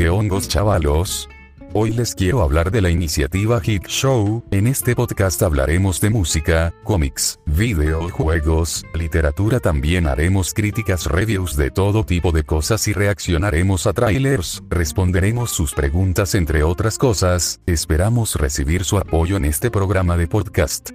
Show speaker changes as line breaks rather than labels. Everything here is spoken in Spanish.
qué hongos chavalos? Hoy les quiero hablar de la iniciativa Hit Show, en este podcast hablaremos de música, cómics, videojuegos, literatura también haremos críticas reviews de todo tipo de cosas y reaccionaremos a trailers, responderemos sus preguntas entre otras cosas, esperamos recibir su apoyo en este programa de podcast.